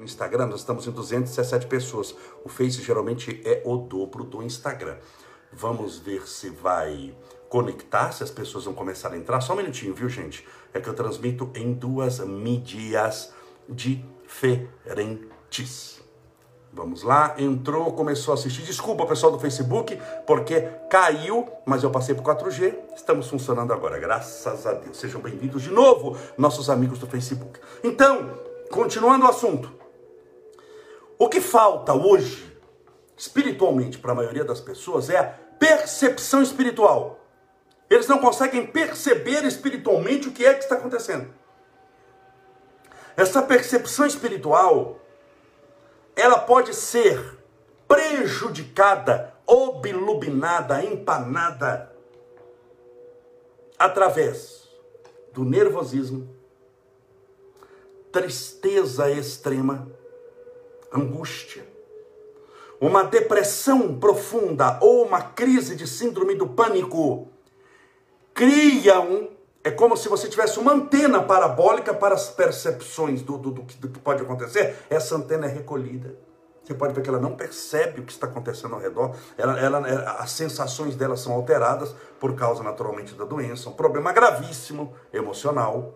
No Instagram nós estamos em 217 pessoas. O Face geralmente é o dobro do Instagram. Vamos ver se vai conectar, se as pessoas vão começar a entrar. Só um minutinho, viu, gente? É que eu transmito em duas mídias diferentes. Vamos lá, entrou, começou a assistir. Desculpa, pessoal do Facebook, porque caiu, mas eu passei por 4G. Estamos funcionando agora, graças a Deus. Sejam bem-vindos de novo, nossos amigos do Facebook. Então, continuando o assunto. O que falta hoje, espiritualmente, para a maioria das pessoas é a percepção espiritual. Eles não conseguem perceber espiritualmente o que é que está acontecendo. Essa percepção espiritual, ela pode ser prejudicada, obluminada, empanada através do nervosismo, tristeza extrema, angústia, uma depressão profunda ou uma crise de síndrome do pânico criam. É como se você tivesse uma antena parabólica para as percepções do, do, do, que, do que pode acontecer. Essa antena é recolhida. Você pode ver que ela não percebe o que está acontecendo ao redor. Ela, ela, é, as sensações dela são alteradas por causa, naturalmente, da doença. Um problema gravíssimo emocional.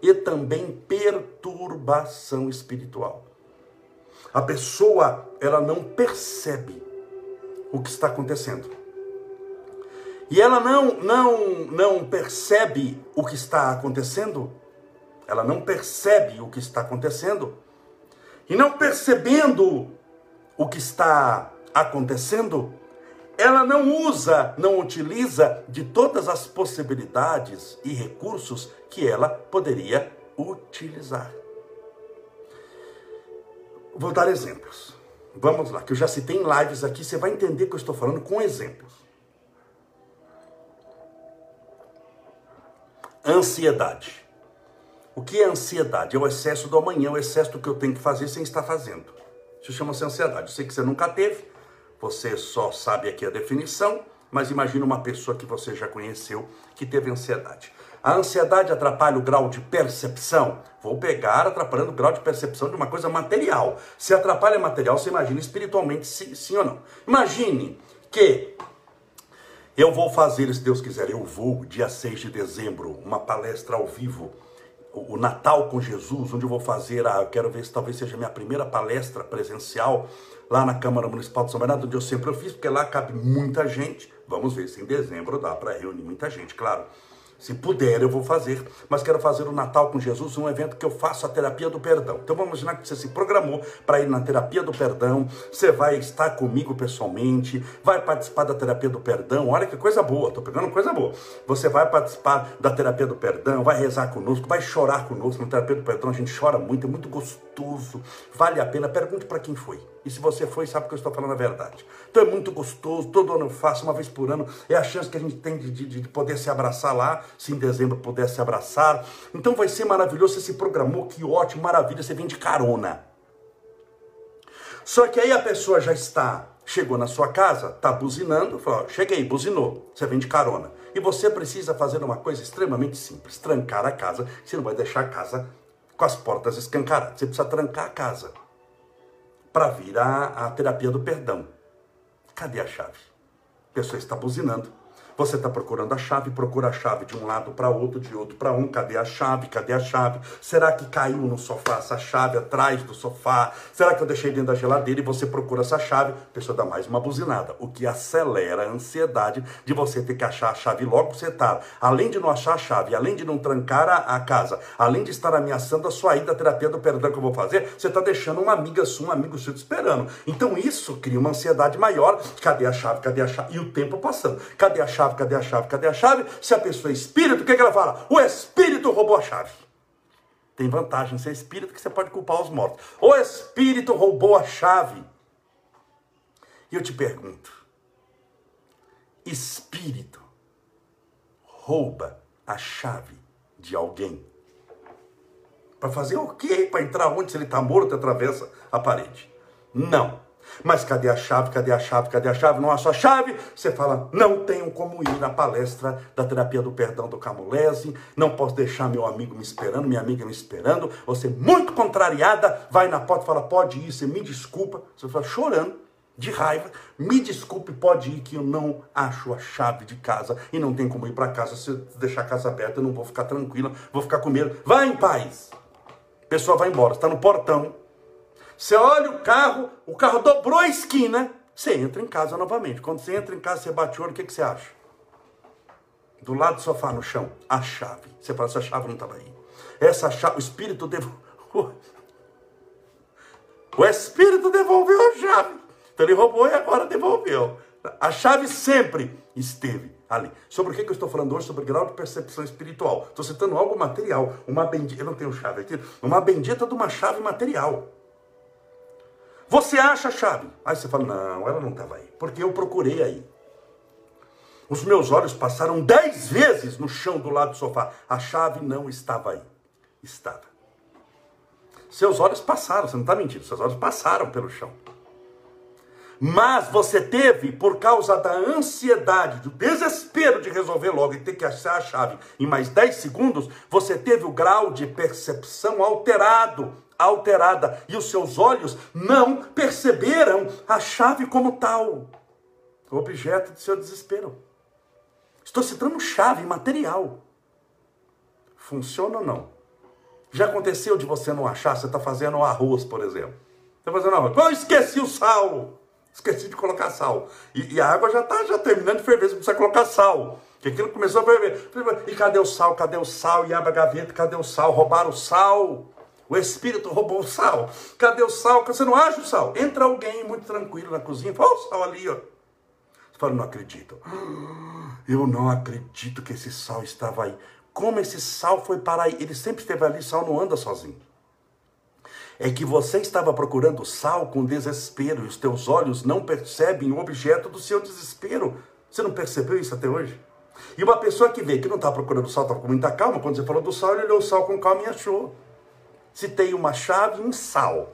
E também perturbação espiritual. A pessoa, ela não percebe o que está acontecendo. E ela não, não, não percebe o que está acontecendo, ela não percebe o que está acontecendo, e não percebendo o que está acontecendo, ela não usa, não utiliza de todas as possibilidades e recursos que ela poderia utilizar. Vou dar exemplos. Vamos lá, que eu já citei em lives aqui, você vai entender que eu estou falando com exemplos. Ansiedade. O que é ansiedade? É o excesso do amanhã, o excesso do que eu tenho que fazer sem estar fazendo. Isso chama-se ansiedade. Eu sei que você nunca teve, você só sabe aqui a definição, mas imagina uma pessoa que você já conheceu que teve ansiedade. A ansiedade atrapalha o grau de percepção. Vou pegar atrapalhando o grau de percepção de uma coisa material. Se atrapalha material, você imagina espiritualmente sim, sim ou não. Imagine que eu vou fazer, se Deus quiser, eu vou, dia 6 de dezembro, uma palestra ao vivo, o Natal com Jesus, onde eu vou fazer, a, eu quero ver se talvez seja a minha primeira palestra presencial lá na Câmara Municipal de São Bernardo, onde eu sempre fiz, porque lá cabe muita gente. Vamos ver se em dezembro dá para reunir muita gente, claro. Se puder, eu vou fazer, mas quero fazer o Natal com Jesus, um evento que eu faço a terapia do perdão. Então vamos imaginar que você se programou para ir na terapia do perdão, você vai estar comigo pessoalmente, vai participar da terapia do perdão. Olha que coisa boa, estou pegando coisa boa. Você vai participar da terapia do perdão, vai rezar conosco, vai chorar conosco. Na terapia do perdão a gente chora muito, é muito gostoso, vale a pena. Pergunte para quem foi. E se você foi, sabe que eu estou falando a verdade. Então é muito gostoso, todo ano eu faço, uma vez por ano. É a chance que a gente tem de, de, de poder se abraçar lá, se em dezembro puder se abraçar. Então vai ser maravilhoso, você se programou, que ótimo, maravilha, você vem de carona. Só que aí a pessoa já está, chegou na sua casa, está buzinando, falou, cheguei, buzinou, você vem de carona. E você precisa fazer uma coisa extremamente simples, trancar a casa, você não vai deixar a casa com as portas escancaradas, você precisa trancar a casa para vir a, terapia do perdão. Cadê a chave? A pessoa está buzinando. Você está procurando a chave, procura a chave de um lado para outro, de outro para um. Cadê a chave? Cadê a chave? Será que caiu no sofá essa chave atrás do sofá? Será que eu deixei dentro da geladeira e você procura essa chave? A pessoa dá mais uma buzinada, o que acelera a ansiedade de você ter que achar a chave logo você está. Além de não achar a chave, além de não trancar a, a casa, além de estar ameaçando a sua ida à terapia do perdão que eu vou fazer, você está deixando uma amiga sua, um amigo seu te esperando. Então isso cria uma ansiedade maior. Cadê a chave? Cadê a chave? E o tempo passando. Cadê a chave? Chave, cadê a chave, cadê a chave? Se a pessoa é espírito, o que, que ela fala? O espírito roubou a chave. Tem vantagem ser espírito que você pode culpar os mortos. O espírito roubou a chave. E eu te pergunto: espírito rouba a chave de alguém? Para fazer o quê? Para entrar onde? Se ele está morto, atravessa a parede. Não. Mas cadê a chave? Cadê a chave? Cadê a chave? Não há sua chave. Você fala, não tenho como ir na palestra da terapia do perdão do Camulese, não posso deixar meu amigo me esperando, minha amiga me esperando. Você, muito contrariada, vai na porta e fala, pode ir, você me desculpa. Você fala chorando, de raiva, me desculpe, pode ir que eu não acho a chave de casa e não tem como ir para casa. Se deixar a casa aberta, eu não vou ficar tranquila, vou ficar com medo. Vai em paz. A pessoa vai embora, está no portão você olha o carro, o carro dobrou a esquina, você entra em casa novamente. Quando você entra em casa, você bate o olho, o que, que você acha? Do lado do sofá, no chão, a chave. Você fala, essa chave não estava aí. Essa chave, o Espírito devolveu. O Espírito devolveu a chave. Então ele roubou e agora devolveu. A chave sempre esteve ali. Sobre o que, eu estou falando hoje? Sobre grau de percepção espiritual. Estou citando algo material. Uma bendita, eu não tenho chave aqui, uma bendita de uma chave material. Você acha a chave. Aí você fala, não, ela não estava aí. Porque eu procurei aí. Os meus olhos passaram dez vezes no chão do lado do sofá. A chave não estava aí. Estava. Seus olhos passaram, você não está mentindo, seus olhos passaram pelo chão. Mas você teve, por causa da ansiedade, do desespero de resolver logo e ter que achar a chave em mais 10 segundos, você teve o grau de percepção alterado alterada e os seus olhos não perceberam a chave como tal, objeto de seu desespero. Estou citando chave material. Funciona ou não? Já aconteceu de você não achar? Você está fazendo arroz, por exemplo. Você está fazendo arroz. Eu esqueci o sal. Esqueci de colocar sal. E, e a água já está já terminando de ferver. Você precisa colocar sal. Que aquilo começou a ferver. E cadê o sal? Cadê o sal? E abre a gaveta. Cadê o sal? Roubaram o sal. O espírito roubou o sal. Cadê o sal? Você não acha o sal? Entra alguém muito tranquilo na cozinha. Olha o sal ali, ó. Você fala, não acredito. Eu não acredito que esse sal estava aí. Como esse sal foi parar aí? Ele sempre esteve ali, sal não anda sozinho. É que você estava procurando sal com desespero e os teus olhos não percebem o objeto do seu desespero. Você não percebeu isso até hoje? E uma pessoa que vê que não está procurando sal, estava com muita calma, quando você falou do sal, ele olhou o sal com calma e achou se tem uma chave um sal.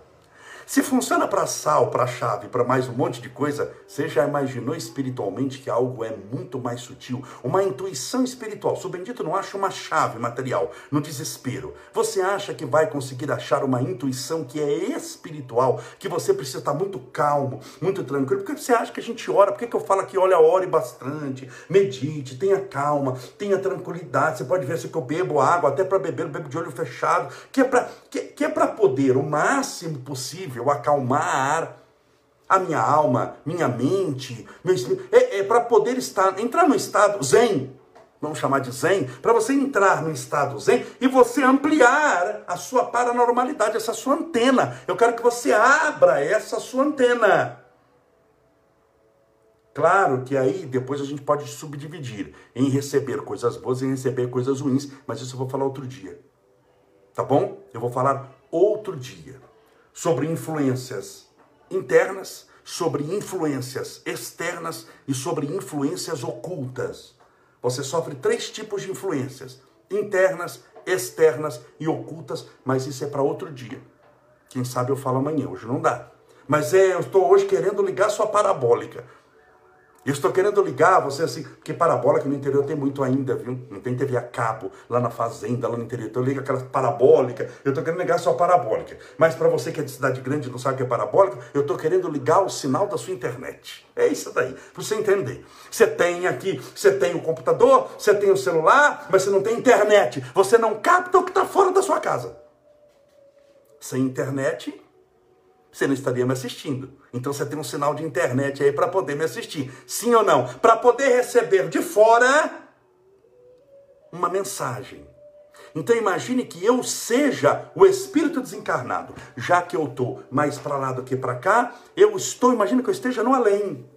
Se funciona para sal, para chave, para mais um monte de coisa, você já imaginou espiritualmente que algo é muito mais sutil? Uma intuição espiritual. O bendito não acha uma chave material no desespero, você acha que vai conseguir achar uma intuição que é espiritual, que você precisa estar muito calmo, muito tranquilo? Porque você acha que a gente ora? Por que, que eu falo aqui, olha, ore bastante, medite, tenha calma, tenha tranquilidade. Você pode ver se eu bebo água, até para beber, eu bebo de olho fechado, que é para que, que é poder o máximo possível eu acalmar a minha alma, minha mente, meu espírito, é, é para poder estar, entrar no estado zen, vamos chamar de zen, para você entrar no estado zen e você ampliar a sua paranormalidade, essa sua antena. Eu quero que você abra essa sua antena. Claro que aí depois a gente pode subdividir em receber coisas boas e em receber coisas ruins, mas isso eu vou falar outro dia. Tá bom? Eu vou falar outro dia sobre influências internas, sobre influências externas e sobre influências ocultas. Você sofre três tipos de influências: internas, externas e ocultas, mas isso é para outro dia. Quem sabe eu falo amanhã, hoje não dá. Mas é, eu estou hoje querendo ligar sua parabólica. Eu estou querendo ligar você assim, porque parabólica no interior tem muito ainda, viu? Não tem TV a cabo lá na fazenda, lá no interior. Então liga aquela parabólica. Eu estou querendo ligar só parabólica. Mas para você que é de cidade grande e não sabe o que é parabólica, eu estou querendo ligar o sinal da sua internet. É isso daí, para você entender. Você tem aqui, você tem o computador, você tem o celular, mas você não tem internet. Você não capta o que está fora da sua casa. Sem internet, você não estaria me assistindo. Então você tem um sinal de internet aí para poder me assistir. Sim ou não? Para poder receber de fora uma mensagem. Então imagine que eu seja o espírito desencarnado. Já que eu estou mais para lá do que para cá, eu estou, imagine que eu esteja no além.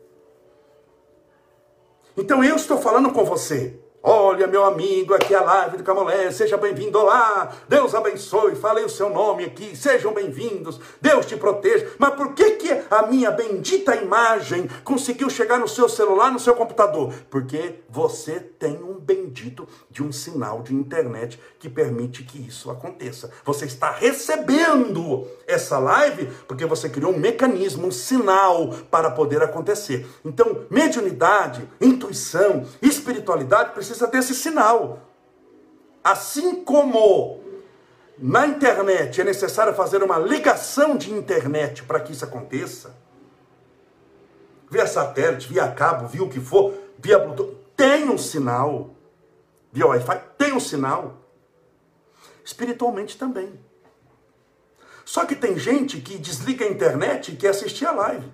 Então eu estou falando com você. Olha, meu amigo, aqui é a live do Camolé, seja bem-vindo lá. Deus abençoe, falei o seu nome aqui, sejam bem-vindos. Deus te proteja. Mas por que que a minha bendita imagem conseguiu chegar no seu celular, no seu computador? Porque você tem um bendito de um sinal de internet que permite que isso aconteça. Você está recebendo essa live porque você criou um mecanismo, um sinal para poder acontecer. Então, mediunidade, intuição, espiritualidade precisa precisa desse sinal. Assim como na internet é necessário fazer uma ligação de internet para que isso aconteça, via satélite, via cabo, via o que for, via Bluetooth, tem um sinal. Via Wi-Fi, tem um sinal. Espiritualmente também. Só que tem gente que desliga a internet e quer assistir a live.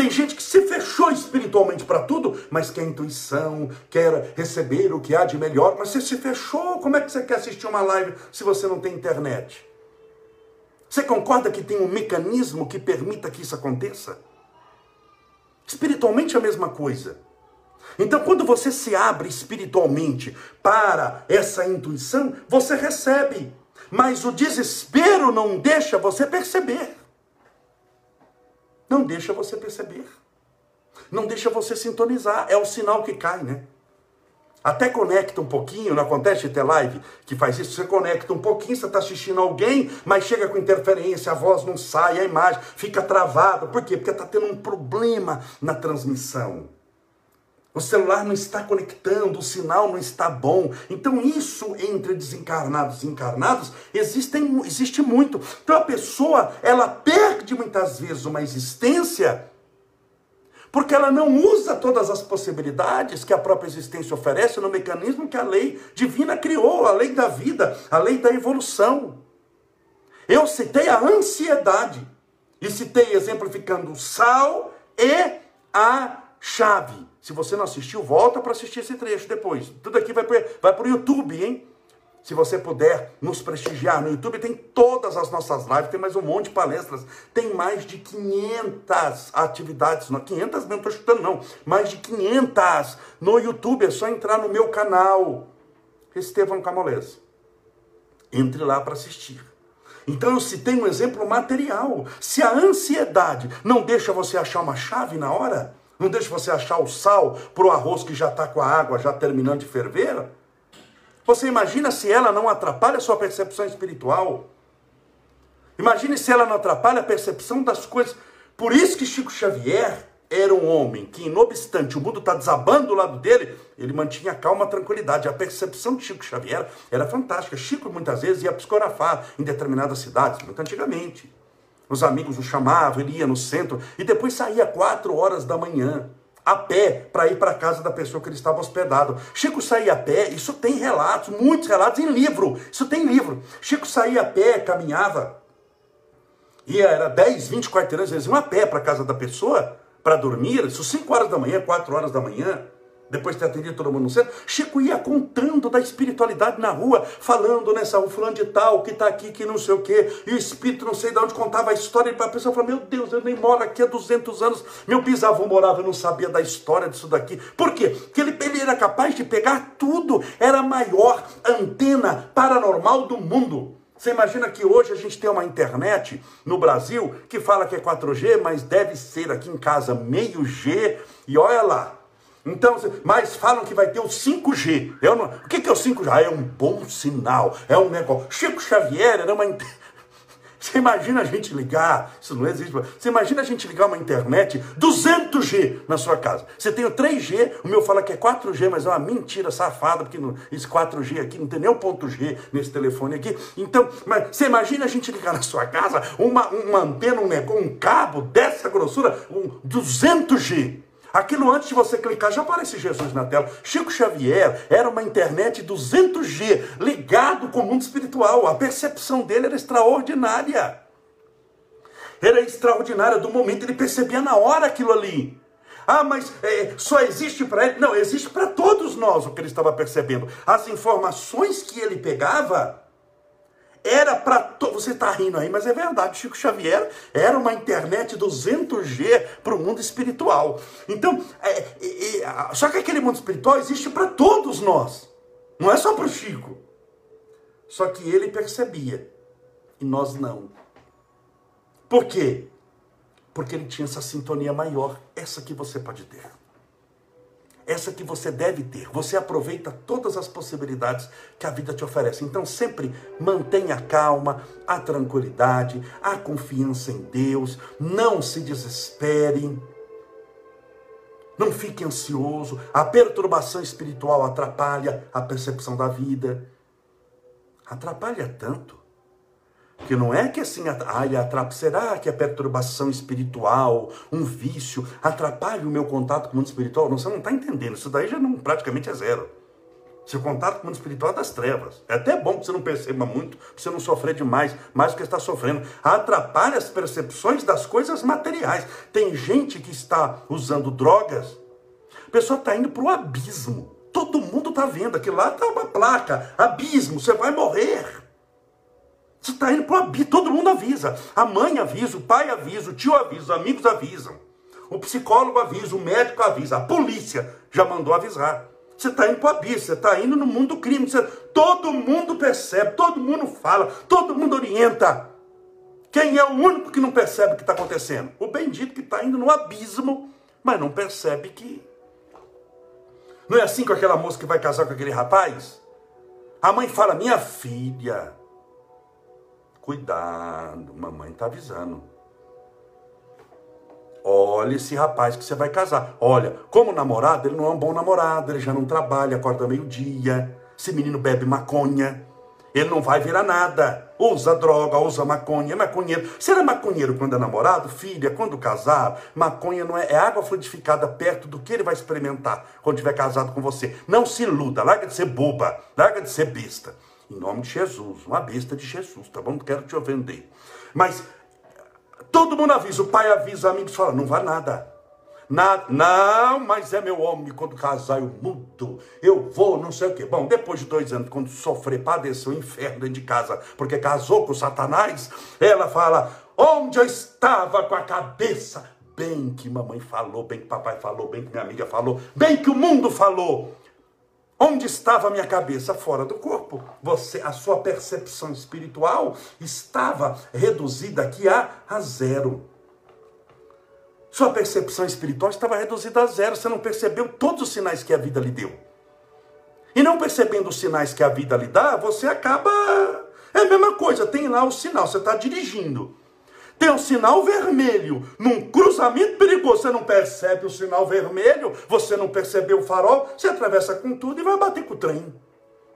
Tem gente que se fechou espiritualmente para tudo, mas quer intuição, quer receber o que há de melhor. Mas você se fechou, como é que você quer assistir uma live se você não tem internet? Você concorda que tem um mecanismo que permita que isso aconteça? Espiritualmente é a mesma coisa. Então, quando você se abre espiritualmente para essa intuição, você recebe. Mas o desespero não deixa você perceber. Não deixa você perceber. Não deixa você sintonizar. É o sinal que cai, né? Até conecta um pouquinho, não acontece ter live que faz isso, você conecta um pouquinho, você está assistindo alguém, mas chega com interferência, a voz não sai, a imagem fica travada. Por quê? Porque está tendo um problema na transmissão. O celular não está conectando, o sinal não está bom. Então, isso entre desencarnados e encarnados existem, existe muito. Então, a pessoa, ela perde muitas vezes uma existência porque ela não usa todas as possibilidades que a própria existência oferece no mecanismo que a lei divina criou, a lei da vida, a lei da evolução. Eu citei a ansiedade e citei exemplificando o sal e a chave. Se você não assistiu, volta para assistir esse trecho depois. Tudo aqui vai para o YouTube, hein? Se você puder nos prestigiar no YouTube, tem todas as nossas lives, tem mais um monte de palestras, tem mais de 500 atividades, não, 500 não estou chutando não, mais de 500 no YouTube, é só entrar no meu canal, Estevão Camolés. Entre lá para assistir. Então eu citei um exemplo material. Se a ansiedade não deixa você achar uma chave na hora, não deixa você achar o sal para o arroz que já está com a água já terminando de ferver. Você imagina se ela não atrapalha a sua percepção espiritual? Imagine se ela não atrapalha a percepção das coisas. Por isso que Chico Xavier era um homem que, não obstante o mundo está desabando do lado dele, ele mantinha calma, tranquilidade. A percepção de Chico Xavier era fantástica. Chico muitas vezes ia psicografar em determinadas cidades, muito antigamente. Os amigos o chamavam, ele ia no centro e depois saía quatro horas da manhã a pé para ir para a casa da pessoa que ele estava hospedado. Chico saía a pé, isso tem relatos, muitos relatos em livro. Isso tem livro. Chico saía a pé, caminhava. Ia, era 10, 20 quarteirões, eles iam a pé para a casa da pessoa para dormir, isso 5 horas da manhã, 4 horas da manhã depois de ter atendido todo mundo no centro, Chico ia contando da espiritualidade na rua, falando nessa rua, fulano de tal, que está aqui, que não sei o quê, e o espírito não sei de onde contava a história, e a pessoa falou, meu Deus, eu nem moro aqui há 200 anos, meu bisavô morava, eu não sabia da história disso daqui. Por quê? Porque ele, ele era capaz de pegar tudo, era a maior antena paranormal do mundo. Você imagina que hoje a gente tem uma internet no Brasil que fala que é 4G, mas deve ser aqui em casa meio G, e olha lá, então, mas falam que vai ter o 5G. Eu não, o que é o 5G? Ah, é um bom sinal, é um negócio. Chico Xavier era uma. Você imagina a gente ligar, isso não existe, você imagina a gente ligar uma internet 200G na sua casa. Você tem o 3G, o meu fala que é 4G, mas é uma mentira safada, porque não, esse 4G aqui não tem nem o ponto G nesse telefone aqui. Então, mas você imagina a gente ligar na sua casa uma, uma antena, um, um cabo dessa grossura, um 200G. Aquilo antes de você clicar já aparece Jesus na tela. Chico Xavier era uma internet 200G ligado com o mundo espiritual. A percepção dele era extraordinária. Era extraordinária do momento, ele percebia na hora aquilo ali. Ah, mas é, só existe para ele? Não, existe para todos nós o que ele estava percebendo. As informações que ele pegava era para. To... Você está rindo aí, mas é verdade. Chico Xavier era uma internet 200G para o mundo espiritual. Então, é, é, é, só que aquele mundo espiritual existe para todos nós. Não é só para o Chico. Só que ele percebia e nós não. Por quê? Porque ele tinha essa sintonia maior, essa que você pode ter essa que você deve ter. Você aproveita todas as possibilidades que a vida te oferece. Então sempre mantenha a calma, a tranquilidade, a confiança em Deus, não se desespere. Não fique ansioso. A perturbação espiritual atrapalha a percepção da vida. Atrapalha tanto que não é que assim, ai, atrapalha, será que a perturbação espiritual, um vício, atrapalha o meu contato com o mundo espiritual? Não, você não está entendendo, isso daí já não, praticamente é zero. Seu contato com o mundo espiritual é das trevas. É até bom que você não perceba muito, para você não sofrer demais, mais do que está sofrendo. Atrapalha as percepções das coisas materiais. Tem gente que está usando drogas, a pessoa está indo para o abismo. Todo mundo está vendo, aqui lá está uma placa, abismo, você vai morrer. Você está indo para o abismo, todo mundo avisa. A mãe avisa, o pai avisa, o tio avisa, os amigos avisam. O psicólogo avisa, o médico avisa, a polícia já mandou avisar. Você está indo para o abismo, você está indo no mundo do crime. Você... Todo mundo percebe, todo mundo fala, todo mundo orienta. Quem é o único que não percebe o que está acontecendo? O bendito que está indo no abismo, mas não percebe que. Não é assim com aquela moça que vai casar com aquele rapaz? A mãe fala: Minha filha, Cuidado, mamãe está avisando. Olha esse rapaz que você vai casar. Olha, como namorado, ele não é um bom namorado, ele já não trabalha, acorda meio-dia. Esse menino bebe maconha. Ele não vai virar nada. Usa droga, usa maconha, é maconheiro. Era maconheiro quando é namorado? Filha, quando casar, maconha não é, é água fluidificada perto do que ele vai experimentar quando estiver casado com você. Não se iluda, larga de ser boba, larga de ser besta. Em nome de Jesus, uma besta de Jesus, tá bom? Não quero te ofender. Mas todo mundo avisa, o pai avisa, amigos falam, não vai nada. Nada, não, mas é meu homem, quando casar eu mudo, eu vou, não sei o quê. Bom, depois de dois anos, quando sofrer, padecer o inferno dentro de casa, porque casou com Satanás, ela fala, onde eu estava com a cabeça? Bem que mamãe falou, bem que papai falou, bem que minha amiga falou, bem que o mundo falou. Onde estava a minha cabeça? Fora do corpo. Você, a sua percepção espiritual estava reduzida aqui a, a zero. Sua percepção espiritual estava reduzida a zero. Você não percebeu todos os sinais que a vida lhe deu. E não percebendo os sinais que a vida lhe dá, você acaba. É a mesma coisa, tem lá o sinal, você está dirigindo tem um sinal vermelho num cruzamento perigoso, você não percebe o sinal vermelho, você não percebeu o farol, você atravessa com tudo e vai bater com o trem.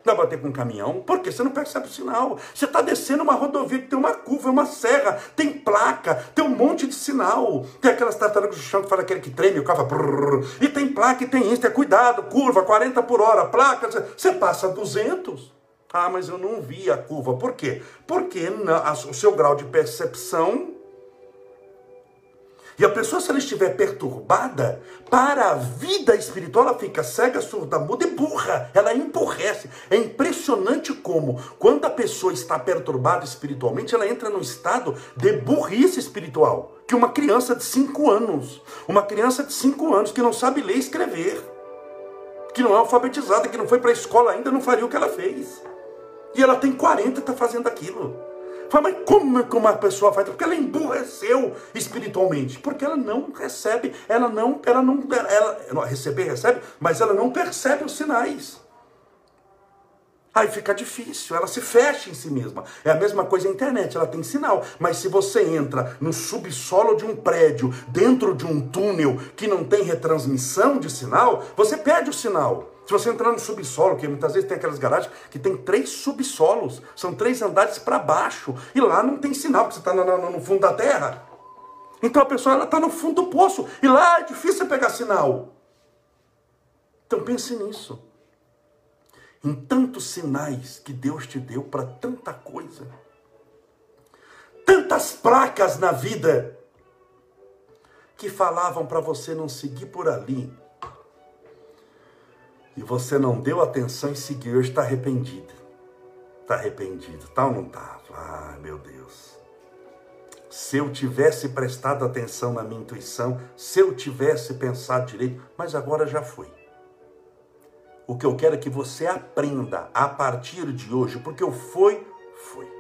Vai bater com o caminhão, porque você não percebe o sinal. Você está descendo uma rodovia que tem uma curva, uma serra, tem placa, tem um monte de sinal. Tem aquelas tartarugas de chão que fala aquele que treme, o brrr, e tem placa e tem isso, é cuidado, curva, 40 por hora, placa, você passa 200. Ah, mas eu não vi a curva. Por quê? Porque o seu grau de percepção e a pessoa, se ela estiver perturbada, para a vida espiritual, ela fica cega, surda, muda e burra. Ela emburrece. É impressionante como, quando a pessoa está perturbada espiritualmente, ela entra num estado de burrice espiritual. Que uma criança de 5 anos, uma criança de 5 anos que não sabe ler e escrever, que não é alfabetizada, que não foi para a escola ainda, não faria o que ela fez. E ela tem 40 e está fazendo aquilo. Fala, mas como que uma pessoa faz? Porque ela emburreceu espiritualmente. Porque ela não recebe, ela não, ela não, ela, ela receber, recebe, mas ela não percebe os sinais. Aí fica difícil, ela se fecha em si mesma. É a mesma coisa a internet, ela tem sinal. Mas se você entra no subsolo de um prédio, dentro de um túnel que não tem retransmissão de sinal, você perde o sinal. Se você entrar no subsolo, que muitas vezes tem aquelas garagens que tem três subsolos, são três andares para baixo, e lá não tem sinal, porque você está no, fundo da terra. Então a pessoa está no fundo do poço, e lá é difícil pegar sinal. Então pense nisso. Em tantos sinais que Deus te deu para tanta coisa, tantas placas na vida que falavam para você não seguir por ali e você não deu atenção e seguiu, hoje está arrependida. Está arrependido, tá ou não tá? Ai, meu Deus. Se eu tivesse prestado atenção na minha intuição, se eu tivesse pensado direito, mas agora já foi. O que eu quero é que você aprenda a partir de hoje, porque o foi, foi.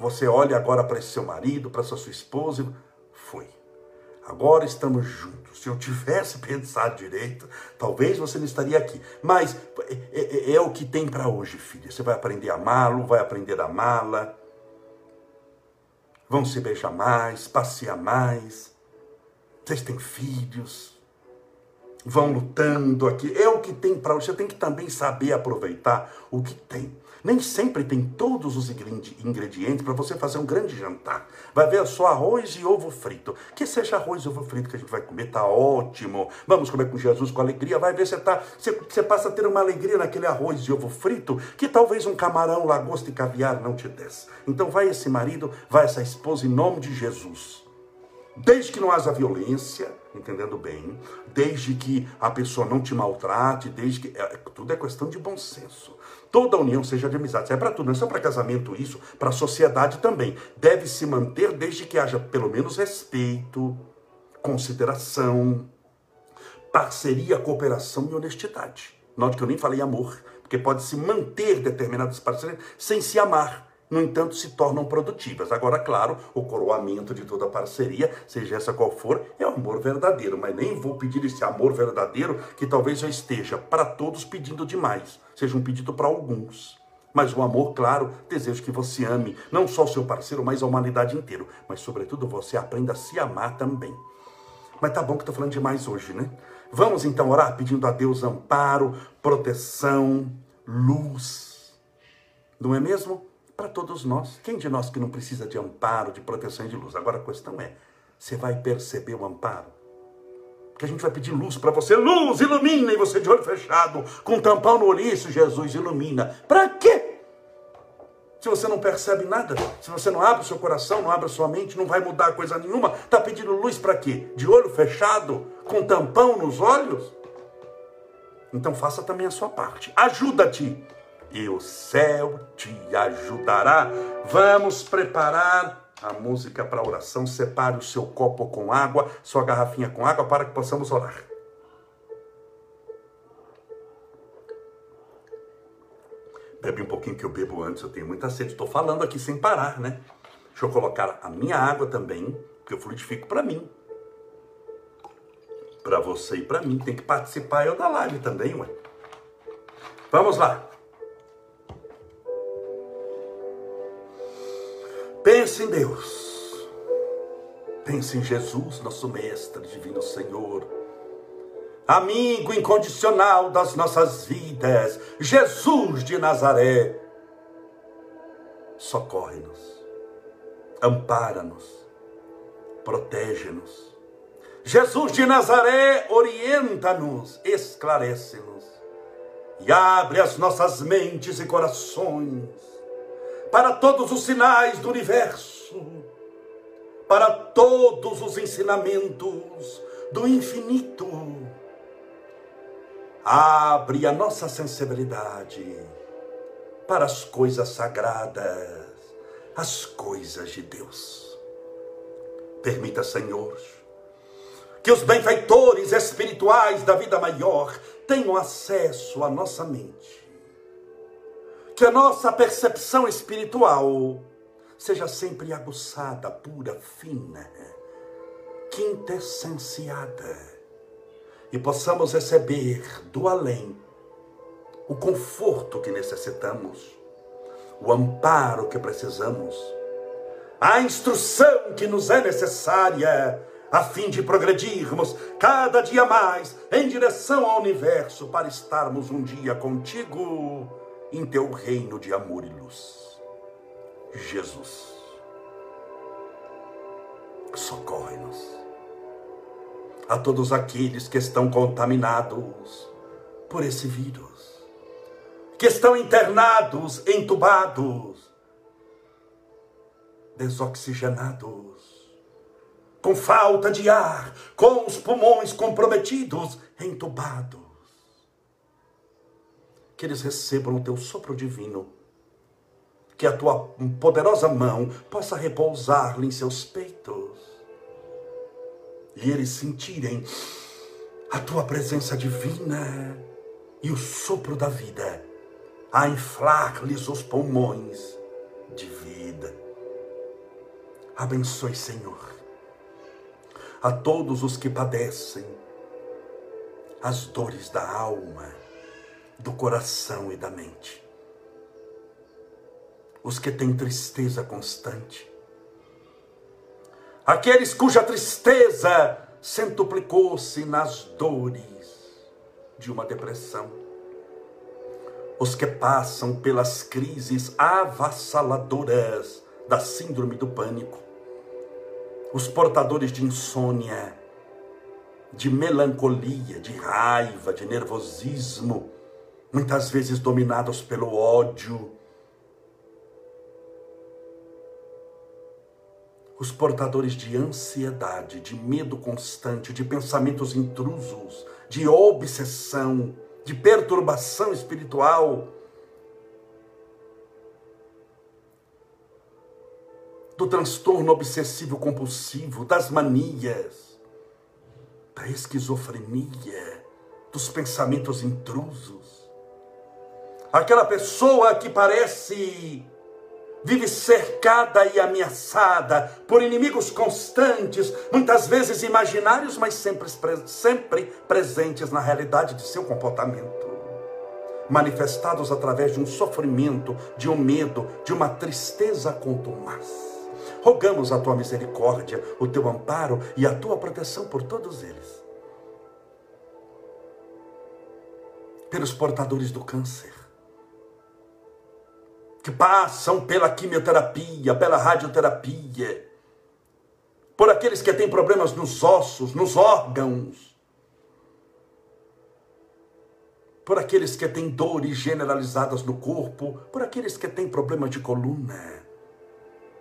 Você olha agora para seu marido, para sua esposa, foi. Agora estamos juntos. Se eu tivesse pensado direito, talvez você não estaria aqui. Mas é, é, é o que tem para hoje, filha. Você vai aprender a amá-lo, vai aprender a amá-la. Vão se beijar mais, passear mais. Vocês têm filhos. Vão lutando aqui. É o que tem para hoje. Você tem que também saber aproveitar o que tem. Nem sempre tem todos os ingredientes para você fazer um grande jantar. Vai ver só arroz e ovo frito. Que seja arroz e ovo frito que a gente vai comer, tá ótimo. Vamos comer com Jesus com alegria. Vai ver você tá, você, você passa a ter uma alegria naquele arroz e ovo frito que talvez um camarão, lagosta e caviar não te desse. Então vai esse marido, vai essa esposa em nome de Jesus. Desde que não haja violência, entendendo bem, desde que a pessoa não te maltrate, desde que. É, tudo é questão de bom senso. Toda união seja de amizade. É para tudo, não é só para casamento isso, para a sociedade também. Deve se manter desde que haja pelo menos respeito, consideração, parceria, cooperação e honestidade. Note que eu nem falei amor, porque pode se manter determinadas parcerias sem se amar no entanto, se tornam produtivas. Agora, claro, o coroamento de toda parceria, seja essa qual for, é o amor verdadeiro, mas nem vou pedir esse amor verdadeiro que talvez eu esteja para todos pedindo demais, seja um pedido para alguns. Mas o amor, claro, desejo que você ame não só o seu parceiro, mas a humanidade inteira. Mas, sobretudo, você aprenda a se amar também. Mas tá bom que estou falando demais hoje, né? Vamos então orar pedindo a Deus amparo, proteção, luz. Não é mesmo? Para todos nós. Quem de nós que não precisa de amparo, de proteção e de luz? Agora a questão é: você vai perceber o amparo? Porque a gente vai pedir luz para você, luz, ilumina, e você de olho fechado, com tampão no isso, Jesus, ilumina. Para quê? Se você não percebe nada, se você não abre o seu coração, não abre a sua mente, não vai mudar coisa nenhuma, está pedindo luz para quê? De olho fechado, com tampão nos olhos? Então faça também a sua parte. Ajuda-te e o céu te ajudará. Vamos preparar a música para oração. Separe o seu copo com água, sua garrafinha com água, para que possamos orar. Bebe um pouquinho que eu bebo antes, eu tenho muita sede. Estou falando aqui sem parar, né? Deixa eu colocar a minha água também, que eu fluidifico para mim. Para você e para mim. Tem que participar eu da live também, ué. Vamos lá. Pense em Deus. Pense em Jesus, nosso Mestre, Divino Senhor. Amigo incondicional das nossas vidas, Jesus de Nazaré. Socorre-nos, ampara-nos, protege-nos. Jesus de Nazaré, orienta-nos, esclarece-nos e abre as nossas mentes e corações para todos os sinais do universo, para todos os ensinamentos do infinito. Abre a nossa sensibilidade para as coisas sagradas, as coisas de Deus. Permita, Senhor, que os benfeitores espirituais da vida maior tenham acesso à nossa mente que a nossa percepção espiritual seja sempre aguçada, pura, fina, quintessenciada, e possamos receber do além o conforto que necessitamos, o amparo que precisamos, a instrução que nos é necessária a fim de progredirmos cada dia mais em direção ao universo para estarmos um dia contigo em teu reino de amor e luz. Jesus, socorre-nos. A todos aqueles que estão contaminados por esse vírus, que estão internados, entubados, desoxigenados, com falta de ar, com os pulmões comprometidos, entubados que eles recebam o teu sopro divino. Que a tua poderosa mão possa repousar-lhe em seus peitos. E eles sentirem a tua presença divina e o sopro da vida a inflar-lhes os pulmões de vida. Abençoe, Senhor, a todos os que padecem as dores da alma, do coração e da mente. Os que têm tristeza constante. Aqueles cuja tristeza centuplicou-se nas dores de uma depressão. Os que passam pelas crises avassaladoras da síndrome do pânico. Os portadores de insônia, de melancolia, de raiva, de nervosismo, muitas vezes dominados pelo ódio. Os portadores de ansiedade, de medo constante, de pensamentos intrusos, de obsessão, de perturbação espiritual, do transtorno obsessivo compulsivo, das manias, da esquizofrenia, dos pensamentos intrusos. Aquela pessoa que parece vive cercada e ameaçada por inimigos constantes, muitas vezes imaginários, mas sempre, sempre presentes na realidade de seu comportamento. Manifestados através de um sofrimento, de um medo, de uma tristeza contumaz. Rogamos a tua misericórdia, o teu amparo e a tua proteção por todos eles. Pelos portadores do câncer, que passam pela quimioterapia, pela radioterapia, por aqueles que têm problemas nos ossos, nos órgãos, por aqueles que têm dores generalizadas no corpo, por aqueles que têm problemas de coluna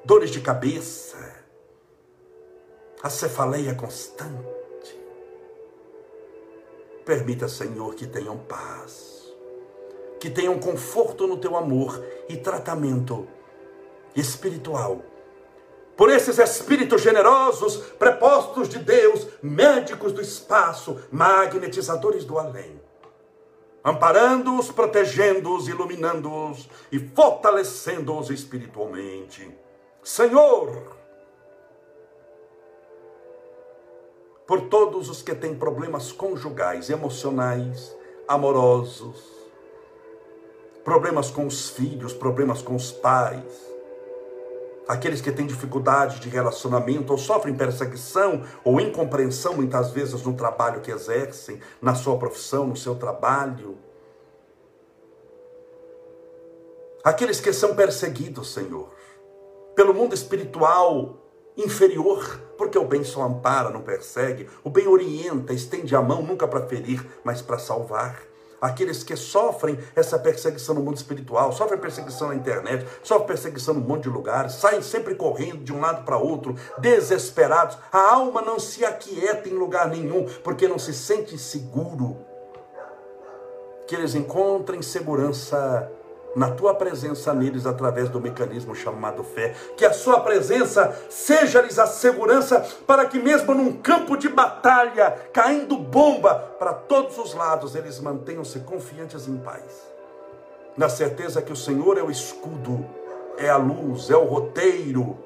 dores de cabeça, a cefaleia constante. Permita, Senhor, que tenham paz, que tenham conforto no teu amor e tratamento espiritual. Por esses espíritos generosos, prepostos de Deus, médicos do espaço, magnetizadores do além amparando-os, protegendo-os, iluminando-os e fortalecendo-os espiritualmente. Senhor, por todos os que têm problemas conjugais, emocionais, amorosos, problemas com os filhos, problemas com os pais, aqueles que têm dificuldade de relacionamento ou sofrem perseguição ou incompreensão muitas vezes no trabalho que exercem, na sua profissão, no seu trabalho. Aqueles que são perseguidos, Senhor pelo mundo espiritual inferior, porque o bem só ampara, não persegue, o bem orienta, estende a mão nunca para ferir, mas para salvar. Aqueles que sofrem essa perseguição no mundo espiritual, sofrem perseguição na internet, sofrem perseguição num monte de lugares, saem sempre correndo de um lado para outro, desesperados. A alma não se aquieta em lugar nenhum, porque não se sente seguro. Que eles encontrem segurança na tua presença neles através do mecanismo chamado fé. Que a sua presença seja-lhes a segurança para que, mesmo num campo de batalha, caindo bomba para todos os lados, eles mantenham-se confiantes em paz. Na certeza que o Senhor é o escudo, é a luz, é o roteiro,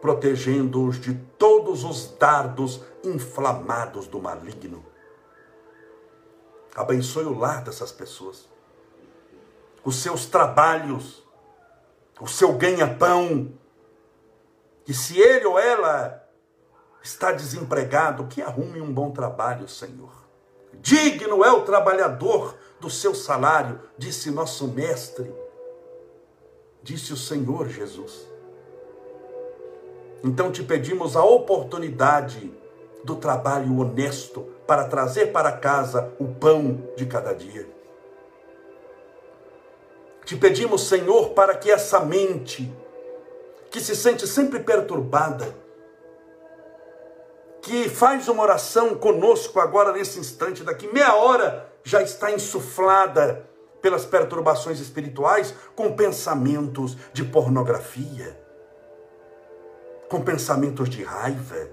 protegendo-os de todos os dardos inflamados do maligno. Abençoe o lar dessas pessoas os seus trabalhos, o seu ganha-pão. E se ele ou ela está desempregado, que arrume um bom trabalho, Senhor. Digno é o trabalhador do seu salário, disse nosso mestre, disse o Senhor Jesus. Então te pedimos a oportunidade do trabalho honesto para trazer para casa o pão de cada dia. Te pedimos, Senhor, para que essa mente, que se sente sempre perturbada, que faz uma oração conosco agora nesse instante, daqui meia hora já está insuflada pelas perturbações espirituais com pensamentos de pornografia, com pensamentos de raiva,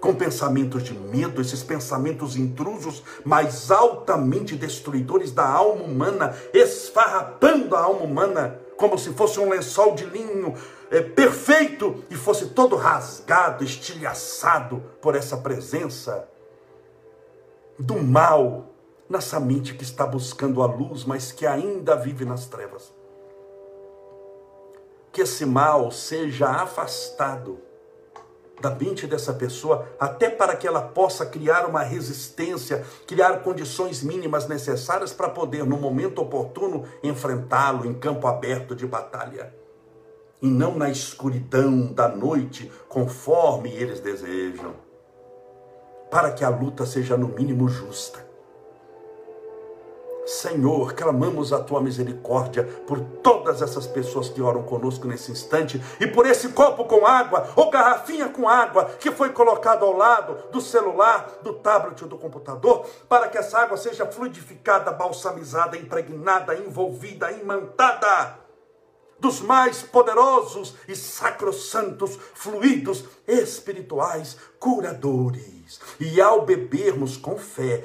com pensamentos de medo, esses pensamentos intrusos, mas altamente destruidores da alma humana, esfarrapando a alma humana, como se fosse um lençol de linho é, perfeito e fosse todo rasgado, estilhaçado por essa presença do mal nessa mente que está buscando a luz, mas que ainda vive nas trevas. Que esse mal seja afastado da mente dessa pessoa, até para que ela possa criar uma resistência, criar condições mínimas necessárias para poder, no momento oportuno, enfrentá-lo em campo aberto de batalha. E não na escuridão da noite, conforme eles desejam. Para que a luta seja, no mínimo, justa Senhor, clamamos a tua misericórdia por todas essas pessoas que oram conosco nesse instante e por esse copo com água ou garrafinha com água que foi colocado ao lado do celular, do tablet ou do computador, para que essa água seja fluidificada, balsamizada, impregnada, envolvida, imantada dos mais poderosos e sacrossantos fluidos espirituais curadores. E ao bebermos com fé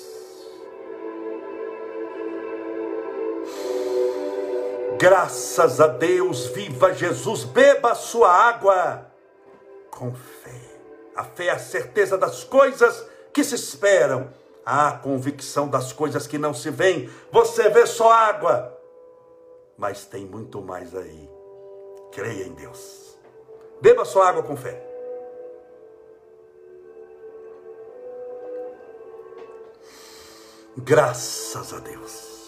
Graças a Deus, viva Jesus, beba a sua água com fé. A fé é a certeza das coisas que se esperam, a convicção das coisas que não se veem. Você vê só água, mas tem muito mais aí. Creia em Deus. Beba sua água com fé. Graças a Deus.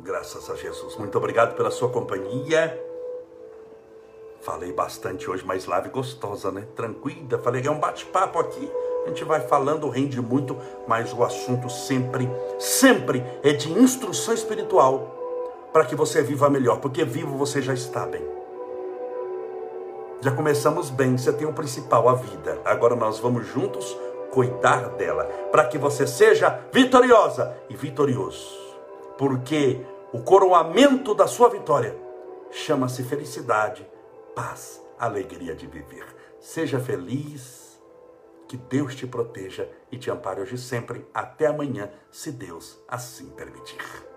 Graças a Jesus. Muito obrigado pela sua companhia. Falei bastante hoje, mas lave gostosa, né? Tranquila. Falei, é um bate-papo aqui. A gente vai falando, rende muito, mas o assunto sempre, sempre é de instrução espiritual para que você viva melhor, porque vivo você já está bem. Já começamos bem, você tem o principal, a vida. Agora nós vamos juntos cuidar dela, para que você seja vitoriosa e vitorioso. Porque o coroamento da sua vitória chama-se felicidade, paz, alegria de viver. Seja feliz, que Deus te proteja e te ampare hoje sempre. Até amanhã, se Deus assim permitir.